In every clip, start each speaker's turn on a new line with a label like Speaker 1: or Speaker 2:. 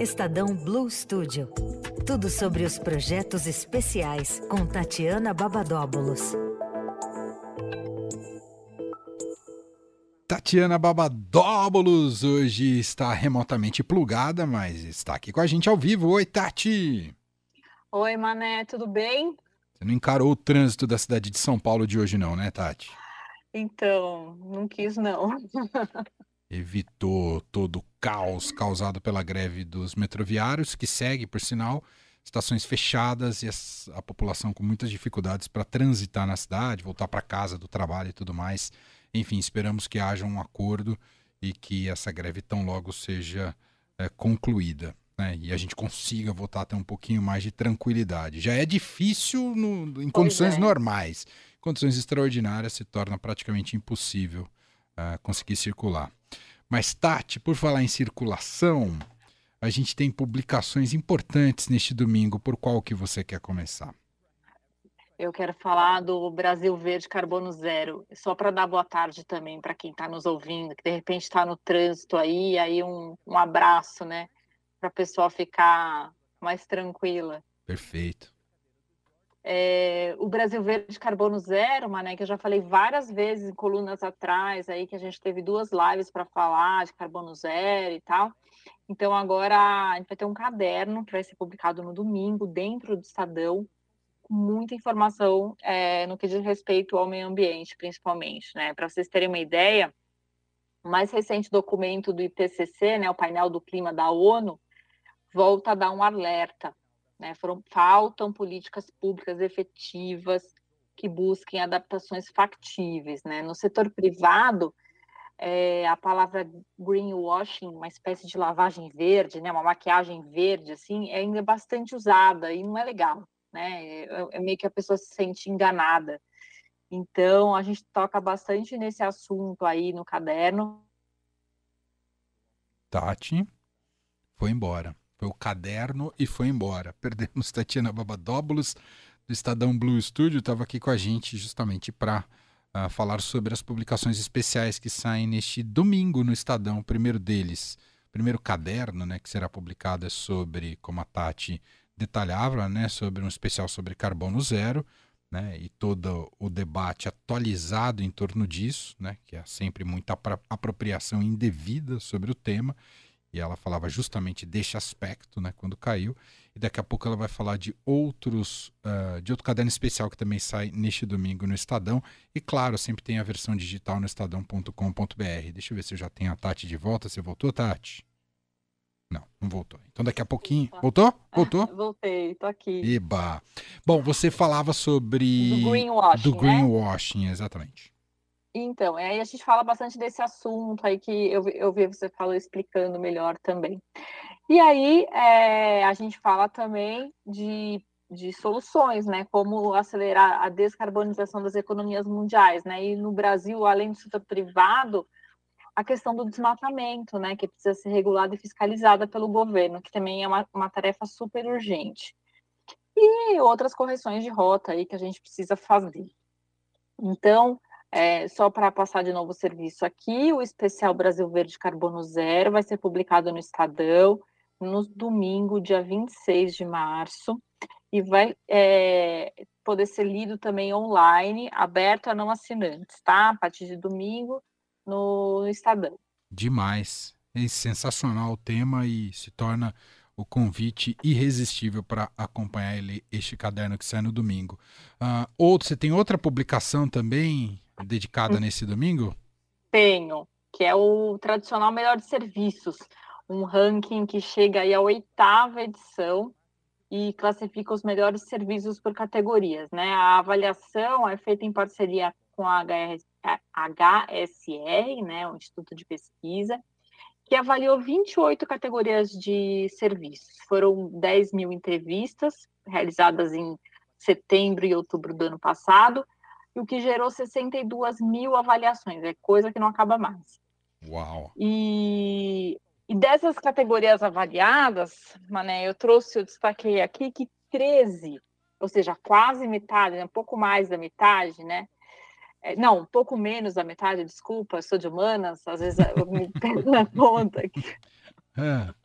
Speaker 1: Estadão Blue Studio. Tudo sobre os projetos especiais com Tatiana Babadóbulos.
Speaker 2: Tatiana Babadóbulos hoje está remotamente plugada, mas está aqui com a gente ao vivo. Oi, Tati!
Speaker 3: Oi, Mané, tudo bem?
Speaker 2: Você não encarou o trânsito da cidade de São Paulo de hoje, não, né, Tati?
Speaker 3: Então, não quis, não.
Speaker 2: Evitou todo o caos causado pela greve dos metroviários, que segue, por sinal, estações fechadas e a, a população com muitas dificuldades para transitar na cidade, voltar para casa do trabalho e tudo mais. Enfim, esperamos que haja um acordo e que essa greve tão logo seja é, concluída. Né? E a gente consiga voltar a ter um pouquinho mais de tranquilidade. Já é difícil no, em condições é. normais. Em condições extraordinárias se torna praticamente impossível uh, conseguir circular. Mas, Tati, por falar em circulação, a gente tem publicações importantes neste domingo. Por qual que você quer começar?
Speaker 3: Eu quero falar do Brasil Verde Carbono Zero, só para dar boa tarde também para quem está nos ouvindo, que de repente está no trânsito aí, aí um, um abraço, né, para a pessoa ficar mais tranquila.
Speaker 2: Perfeito.
Speaker 3: É, o Brasil Verde Carbono Zero, Mané, que eu já falei várias vezes em colunas atrás, aí que a gente teve duas lives para falar de carbono zero e tal. Então agora a gente vai ter um caderno que vai ser publicado no domingo dentro do Estadão, muita informação é, no que diz respeito ao meio ambiente, principalmente, né? Para vocês terem uma ideia, o mais recente documento do IPCC, né, o painel do clima da ONU, volta a dar um alerta, né? Foram, faltam políticas públicas efetivas que busquem adaptações factíveis, né? No setor privado, é, a palavra greenwashing, uma espécie de lavagem verde, né, uma maquiagem verde, assim, é ainda bastante usada e não é legal né? É, é meio que a pessoa se sente enganada. Então, a gente toca bastante nesse assunto aí no caderno.
Speaker 2: Tati foi embora. O caderno e foi embora. Perdemos Tatiana Babadóbulos, do Estadão Blue Studio, estava aqui com a gente justamente para uh, ah, falar sobre as publicações especiais que saem neste domingo no Estadão. O primeiro deles, o primeiro caderno né, que será publicado é sobre, como a Tati detalhava né, sobre um especial sobre carbono zero, né, e todo o debate atualizado em torno disso, né, que é sempre muita apropriação indevida sobre o tema, e ela falava justamente deste aspecto, né, quando caiu, e daqui a pouco ela vai falar de outros, uh, de outro caderno especial que também sai neste domingo no Estadão, e claro, sempre tem a versão digital no estadão.com.br. Deixa eu ver se eu já tenho a Tati de volta, você voltou, Tati? Não, não voltou. Então daqui a pouquinho. Voltou? Voltou?
Speaker 3: Voltei, tô aqui.
Speaker 2: Eba. Bom, você falava sobre.
Speaker 3: Do greenwashing.
Speaker 2: Do né? greenwashing, né? exatamente.
Speaker 3: Então, aí a gente fala bastante desse assunto aí que eu, eu vi você falou explicando melhor também. E aí é, a gente fala também de, de soluções, né? Como acelerar a descarbonização das economias mundiais, né? E no Brasil, além do setor privado, a questão do desmatamento, né, que precisa ser regulada e fiscalizada pelo governo, que também é uma, uma tarefa super urgente. E outras correções de rota aí que a gente precisa fazer. Então, é, só para passar de novo o serviço aqui, o especial Brasil Verde Carbono Zero vai ser publicado no Estadão no domingo, dia 26 de março, e vai é, poder ser lido também online, aberto a não assinantes, tá? A partir de domingo, no Estadão.
Speaker 2: Demais. É sensacional o tema e se torna o convite irresistível para acompanhar ele, este caderno que sai no domingo. Uh, outro, você tem outra publicação também dedicada nesse domingo?
Speaker 3: Tenho, que é o tradicional melhor de serviços, um ranking que chega aí à oitava edição e classifica os melhores serviços por categorias, né? A avaliação é feita em parceria com a HSR, né, o Instituto de Pesquisa, que avaliou 28 categorias de serviços. Foram 10 mil entrevistas realizadas em setembro e outubro do ano passado, e o que gerou 62 mil avaliações. É coisa que não acaba mais.
Speaker 2: Uau!
Speaker 3: E, e dessas categorias avaliadas, Mané, eu trouxe, eu destaquei aqui que 13, ou seja, quase metade, né, um pouco mais da metade, né, é, não, um pouco menos da metade, desculpa, sou de humanas, às vezes eu me perco na conta aqui. É.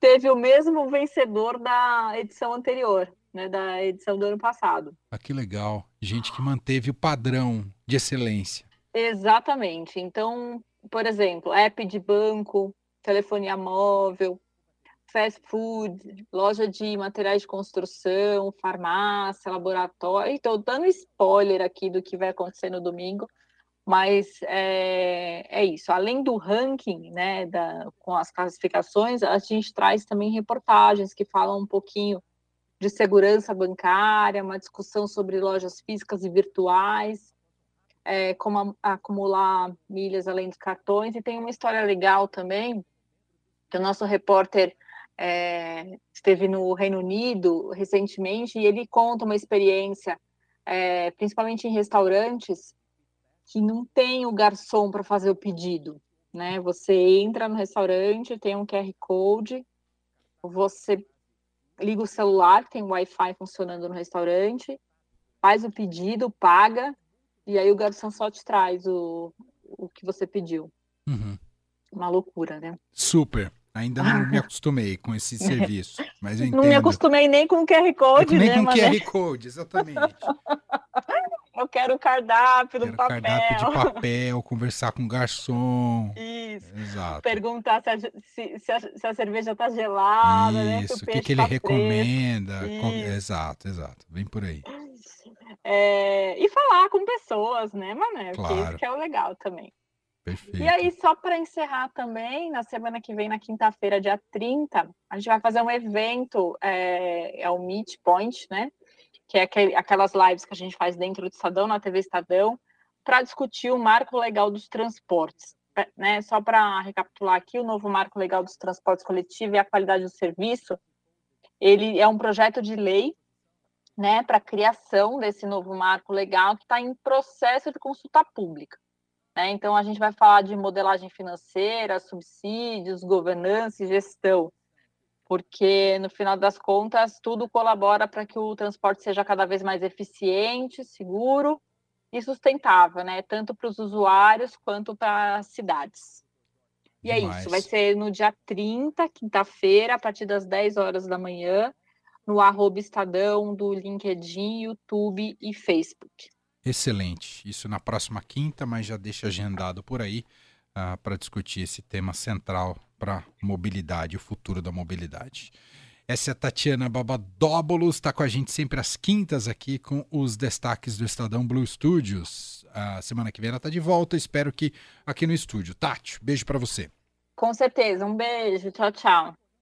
Speaker 3: teve o mesmo vencedor da edição anterior, né, da edição do ano passado.
Speaker 2: Ah, que legal. Gente que manteve o padrão de excelência.
Speaker 3: Exatamente. Então, por exemplo, app de banco, telefonia móvel, fast food, loja de materiais de construção, farmácia, laboratório. Estou dando spoiler aqui do que vai acontecer no domingo, mas é, é isso. Além do ranking, né, da, com as classificações, a gente traz também reportagens que falam um pouquinho de segurança bancária, uma discussão sobre lojas físicas e virtuais, é, como a, acumular milhas além dos cartões, e tem uma história legal também, que o nosso repórter é, esteve no Reino Unido recentemente, e ele conta uma experiência, principalmente em restaurantes, que não tem o garçom para fazer o pedido, né? Você entra no restaurante, tem um QR Code, você liga o celular, tem Wi-Fi funcionando no restaurante, faz o pedido, paga, e aí o garçom só te traz o, o que você pediu.
Speaker 2: Uhum.
Speaker 3: Uma loucura, né?
Speaker 2: Super. Ainda não me acostumei com esse serviço, mas eu entendo.
Speaker 3: Não me acostumei nem com o QR Code,
Speaker 2: nem
Speaker 3: né?
Speaker 2: com o QR Code, exatamente.
Speaker 3: Eu quero cardápio do papel.
Speaker 2: cardápio de papel, conversar com o garçom.
Speaker 3: Isso.
Speaker 2: Exato.
Speaker 3: Perguntar se a, se, se a, se a cerveja está gelada,
Speaker 2: Isso,
Speaker 3: né?
Speaker 2: O, que, que ele
Speaker 3: tá
Speaker 2: recomenda. com-. Exato, exato. Vem por aí.
Speaker 3: É, e falar com pessoas, né, Mané? Porque
Speaker 2: Claro.
Speaker 3: isso que é o legal também.
Speaker 2: Perfeito.
Speaker 3: E aí, só para encerrar também, na semana que vem, na quinta-feira, dia 30, a gente vai fazer um evento, é, é o Meet Point, né? Que é aquelas lives que a gente faz dentro do Estadão, na TV Estadão, para discutir o marco legal dos transportes. pra- Né? Só para recapitular aqui, o novo marco legal dos transportes coletivos e a qualidade do serviço, ele é um projeto de lei né, para a criação desse novo marco legal que está em processo de consulta pública. Né? Então, a gente vai falar de modelagem financeira, subsídios, governança e gestão, porque, no final das contas, tudo colabora para que o transporte seja cada vez mais eficiente, seguro e sustentável, né? tanto para os usuários quanto para as cidades. E é
Speaker 2: Demais.
Speaker 3: isso, vai ser no dia 30, quinta-feira, a partir das 10 horas da manhã, no arroba Estadão, do LinkedIn, YouTube e Facebook.
Speaker 2: Excelente. Isso na próxima quinta, mas já deixa agendado por aí para discutir esse tema central para mobilidade, o futuro da mobilidade. Essa é a Tatiana Babadóbulos, está com a gente sempre às quintas aqui com os destaques do Estadão Blue Studios. A semana que vem ela está de volta, espero que aqui no estúdio. Tati, beijo para você.
Speaker 3: Com certeza, um beijo, tchau, tchau.